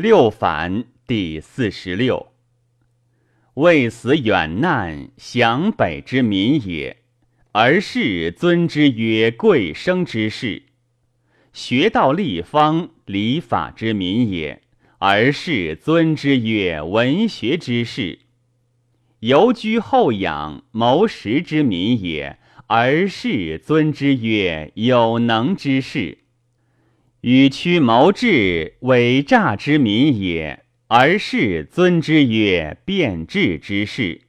六反第四十六。为死远难，降北之民也，而世尊之曰贵生之士；学道立方，礼法之民也，而世尊之曰文学之士；游居后养，谋食之民也，而世尊之曰有能之士。与屈谋智，伪诈之民也，而世尊之曰变智之士；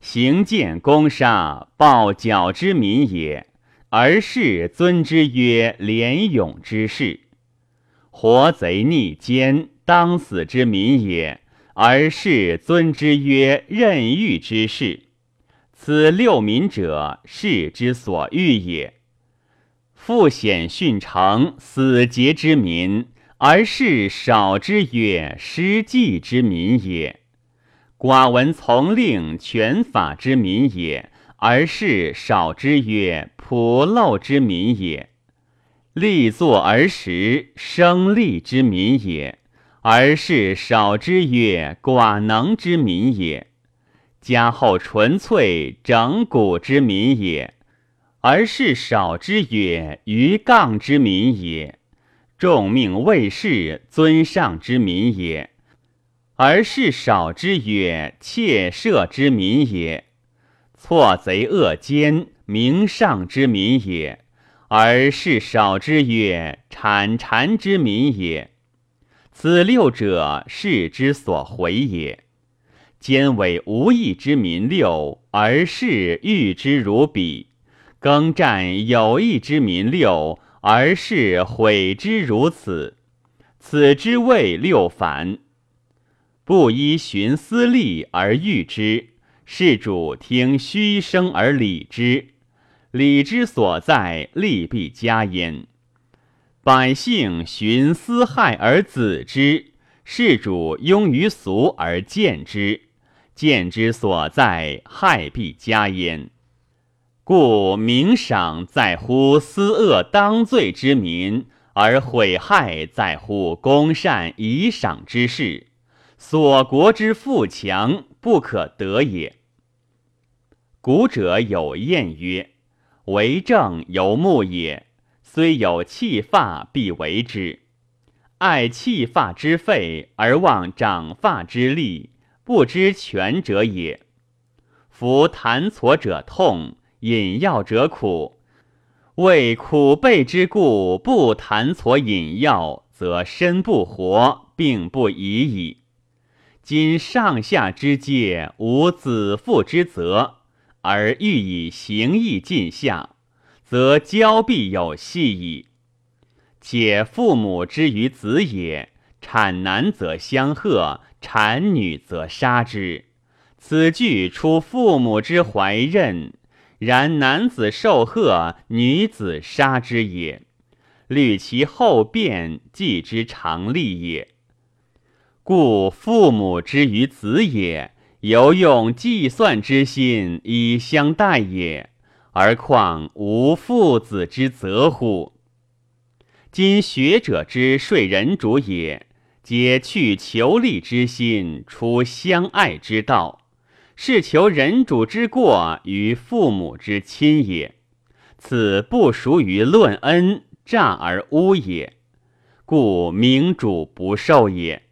行剑攻杀，暴角之民也，而世尊之曰廉勇之士；活贼逆奸，当死之民也，而世尊之曰任欲之士。此六民者，士之所欲也。复显训成死节之民，而是少之曰失计之民也；寡闻从令权法之民也，而是少之曰朴陋之民也；立作而时生利之民也，而是少之曰寡能之民也；加厚纯粹整古之民也。而是少之曰于杠之民也，众命卫士尊上之民也；而是少之曰窃摄之民也，错贼恶奸明上之民也；而是少之曰产禅之民也。此六者，是之所回也。兼为无义之民六，而是欲之如彼。耕战有义之民六，而是悔之如此。此之谓六反。不依循私利而欲之，事主听虚声而礼之。礼之所在，利必加焉。百姓循私害而子之，事主庸于俗而见之。见之所在，害必加焉。故明赏在乎私恶当罪之民，而毁害在乎公善以赏之事。所国之富强，不可得也。古者有谚曰：“为政由木也，虽有弃发，必为之。爱弃发之费，而忘长发之利，不知权者也。夫弹挫者痛。”饮药者苦，为苦备之故，不弹挫饮药，则身不活，病不已矣。今上下之界无子父之责，而欲以行义尽下，则交必有隙矣。且父母之于子也，产男则相贺，产女则杀之。此句出父母之怀任。然男子受贺，女子杀之也。虑其后变，计之常利也。故父母之于子也，犹用计算之心以相待也，而况无父子之责乎？今学者之说人主也，皆去求利之心，出相爱之道。是求人主之过于父母之亲也，此不属于论恩诈而污也，故明主不受也。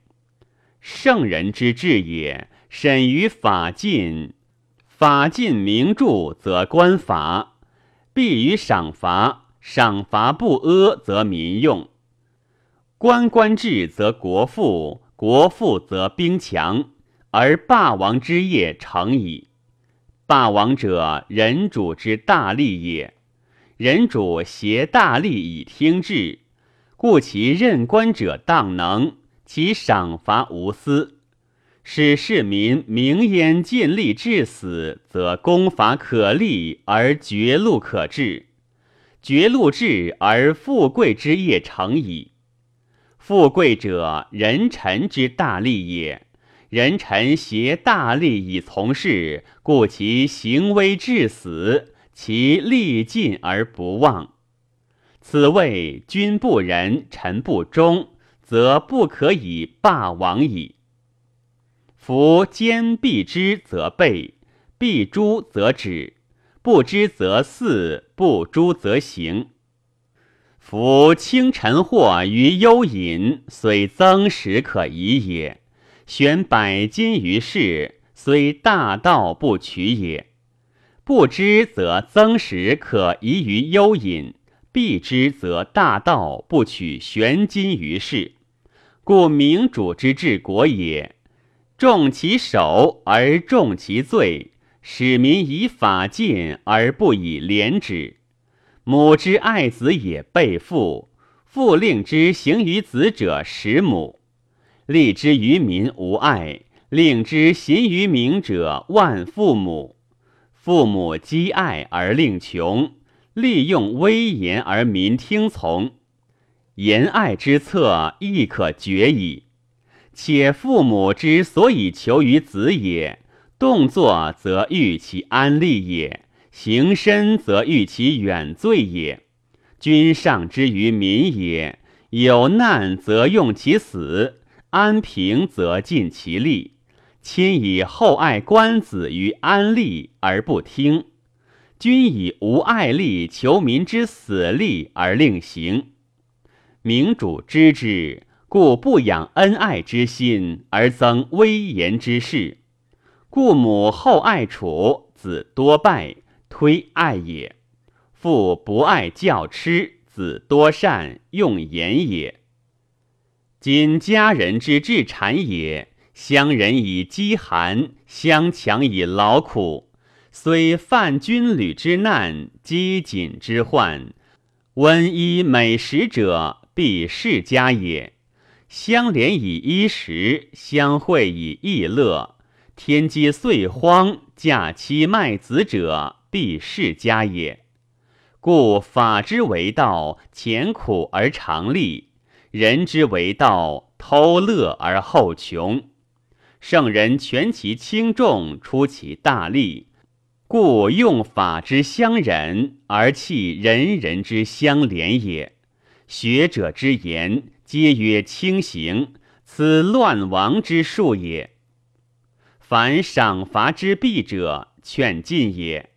圣人之治也，审于法尽，法尽明著则官法，必于赏罚，赏罚不阿则民用。官官治则国富，国富则兵强。而霸王之业成矣。霸王者，人主之大利也。人主挟大利以听治，故其任官者当能，其赏罚无私。使市民明焉尽力至死，则功法可立而绝禄可治，绝禄治而富贵之业成矣。富贵者，人臣之大利也。人臣挟大利以从事，故其行危至死，其利尽而不忘。此谓君不仁，臣不忠，则不可以霸王矣。夫兼必之则备，必诛则止，不知则肆，不诛则行。夫清晨祸于幽隐，虽增时可疑也；悬百金于世，虽大道不取也。不知则增时可疑于幽隐，必之则大道不取悬金于世。故明主之治国也。重其守而重其罪，使民以法禁而不以廉止。母之爱子也，备父；父令之行于子者，使母。立之于民无爱，令之行于民者，万父母。父母积爱而令穷，利用威严而民听从。言爱之策，亦可决矣。且父母之所以求于子也，动作则欲其安利也，行身则欲其远罪也。君上之于民也，有难则用其死，安平则尽其利。亲以厚爱官子于安利而不听，君以无爱利求民之死利而令行。明主知之。故不养恩爱之心，而增威严之势。故母厚爱楚，子多败，推爱也；父不爱教痴，子多善，用言也。今家人之至产也，乡人以饥寒，乡强以劳苦。虽犯军旅之难，饥馑之患，温衣美食者，必世家也。相连以衣食，相会以逸乐。天机岁荒，嫁妻卖子者，必世家也。故法之为道，前苦而长利；人之为道，偷乐而后穷。圣人权其轻重，出其大利，故用法之相忍，而弃人人之相连也。学者之言。皆曰轻行，此乱亡之术也。凡赏罚之弊者，劝进也。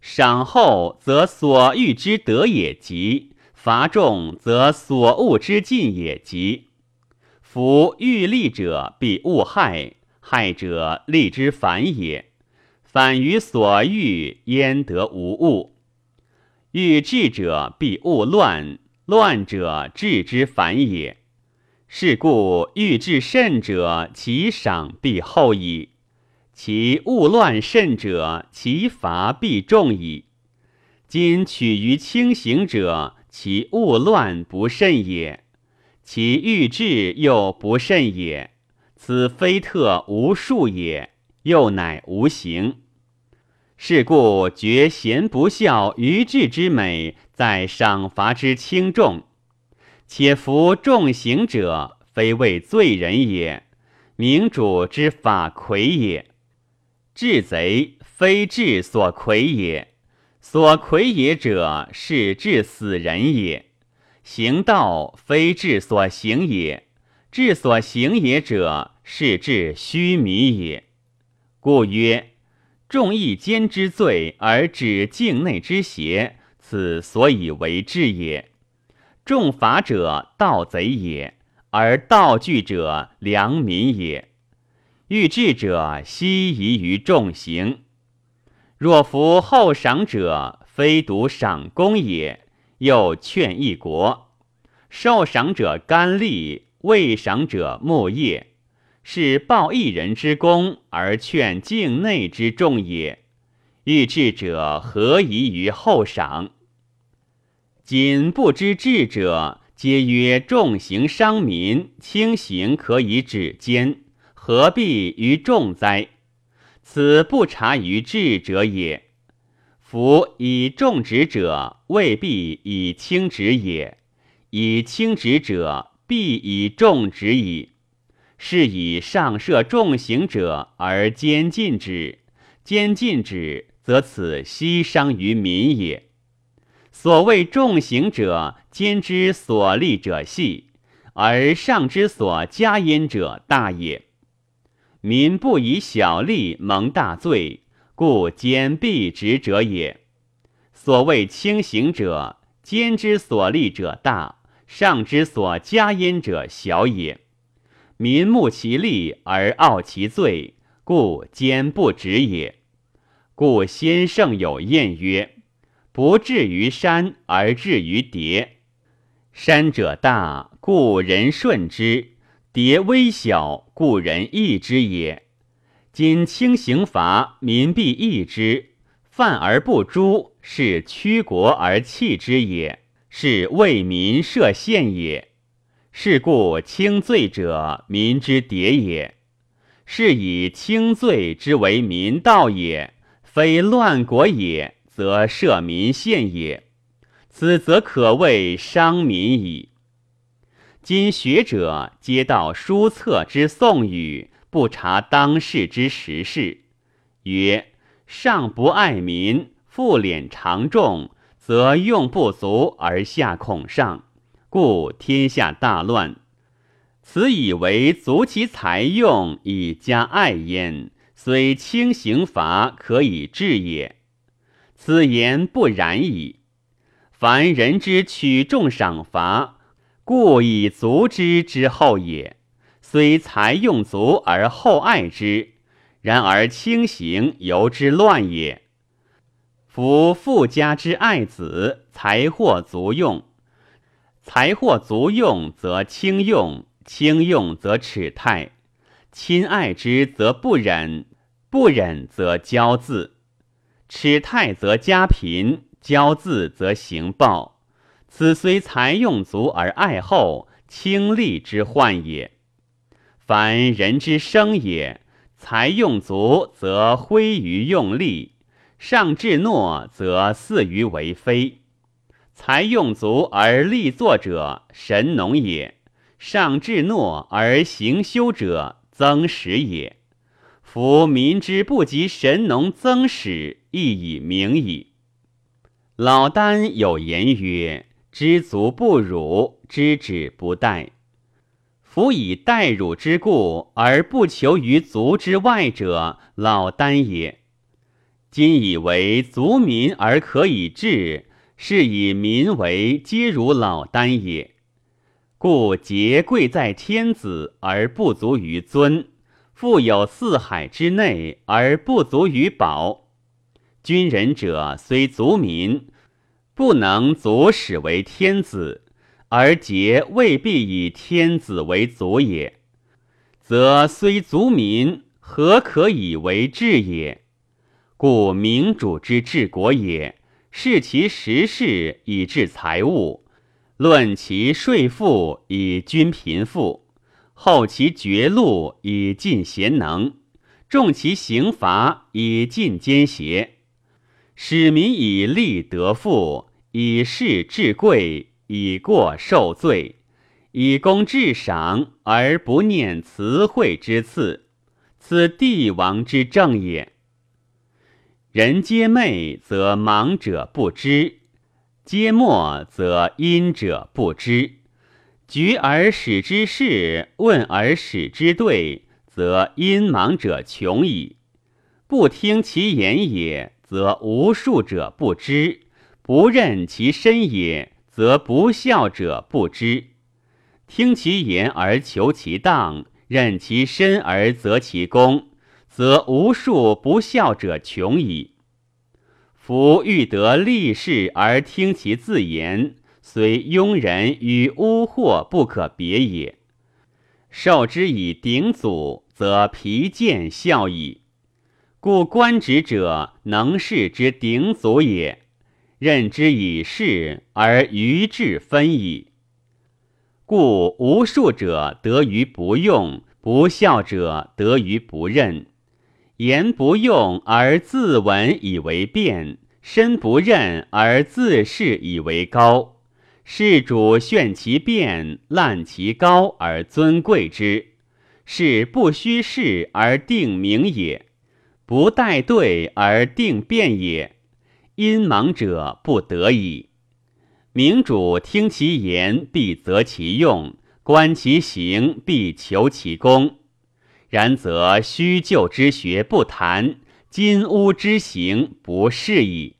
赏后则所欲之得也急，罚重则所恶之尽也及。夫欲利者必勿害，害者利之反也。反于所欲，焉得无物？欲治者必勿乱。乱者治之反也，是故欲治慎者，其赏必厚矣；其勿乱慎者，其罚必重矣。今取于轻行者，其勿乱不慎也，其欲治又不慎也。此非特无数也，又乃无形。是故绝贤不孝愚智之美，在赏罚之轻重。且服重刑者，非为罪人也，明主之法魁也。治贼非治所魁也，所魁也者，是治死人也。行道非治所行也，治所行也者，是治虚弥也。故曰。众义奸之罪而止境内之邪，此所以为治也。重法者盗贼也，而盗具者良民也。欲治者悉疑于重刑。若服后赏者，非独赏功也，又劝一国。受赏者甘利，未赏者木业。是报一人之功而劝境内之众也。欲治者何宜于后赏？今不知治者，皆曰重刑伤民，轻刑可以止奸，何必于重哉？此不察于治者也。夫以重职者，未必以轻职也；以轻职者，必以重职矣。是以上设重刑者而兼禁之，兼禁之，则此悉伤于民也。所谓重刑者，兼之所立者细，而上之所加焉者大也。民不以小利蒙大罪，故兼必直者也。所谓轻行者，奸之所利者大，上之所加焉者小也。民慕其利而傲其罪，故奸不直也。故先圣有谚曰：“不至于山而至于叠。山者大，故人顺之；叠微小，故人易之也。今轻刑罚，民必易之；犯而不诛，是屈国而弃之也，是为民设限也。”是故轻罪者，民之迭也；是以轻罪之为民道也，非乱国也，则赦民宪也。此则可谓伤民矣。今学者皆道书策之颂语，不察当世之时事，曰：上不爱民，复敛常重，则用不足而下恐上。故天下大乱，此以为足其财用以加爱焉，虽轻刑罚可以治也。此言不然矣。凡人之取众赏罚，故以足之之后也。虽财用足而后爱之，然而轻行由之乱也。夫富家之爱子，财货足用。财货足用则轻用，轻用则耻泰。亲爱之则不忍，不忍则骄自。耻泰则家贫，骄自则行暴。此虽财用足而爱后，轻利之患也。凡人之生也，财用足则挥于用力，上至诺则肆于为非。才用足而立作者，神农也；上至诺而行修者，曾始也。夫民之不及神农曾始，亦以明矣。老聃有言曰：“知足不辱，知止不殆。”夫以待辱之故而不求于足之外者，老聃也。今以为足民而可以治。是以民为皆如老聃也，故节贵在天子而不足于尊，富有四海之内而不足于宝。君人者虽足民，不能足使为天子，而桀未必以天子为足也，则虽足民，何可以为治也？故明主之治国也。视其时事以治财物，论其税赋以均贫富，厚其绝禄以尽贤能，重其刑罚以尽奸邪，使民以利得富，以事治贵，以过受罪，以功治赏，而不念慈惠之赐，此帝王之政也。人皆昧，则盲者不知；皆默，则阴者不知。举而使之事，问而使之对，则阴盲者穷矣。不听其言也，则无术者不知；不任其身也，则不孝者不知。听其言而求其当，任其身而择其功。则无数不孝者穷矣。夫欲得利事而听其自言，虽庸人与污惑不可别也。受之以鼎祖，则皮见孝矣。故官职者能事之鼎祖也，任之以事而愚智分矣。故无术者得于不用，不孝者得于不任。言不用而自闻以为辩，身不任而自视以为高。事主炫其辩，滥其高而尊贵之，是不虚事而定名也，不待对而定辩也。因盲者不得已。明主听其言，必择其用；观其行，必求其功。然则虚就之学不谈，金屋之行不适矣。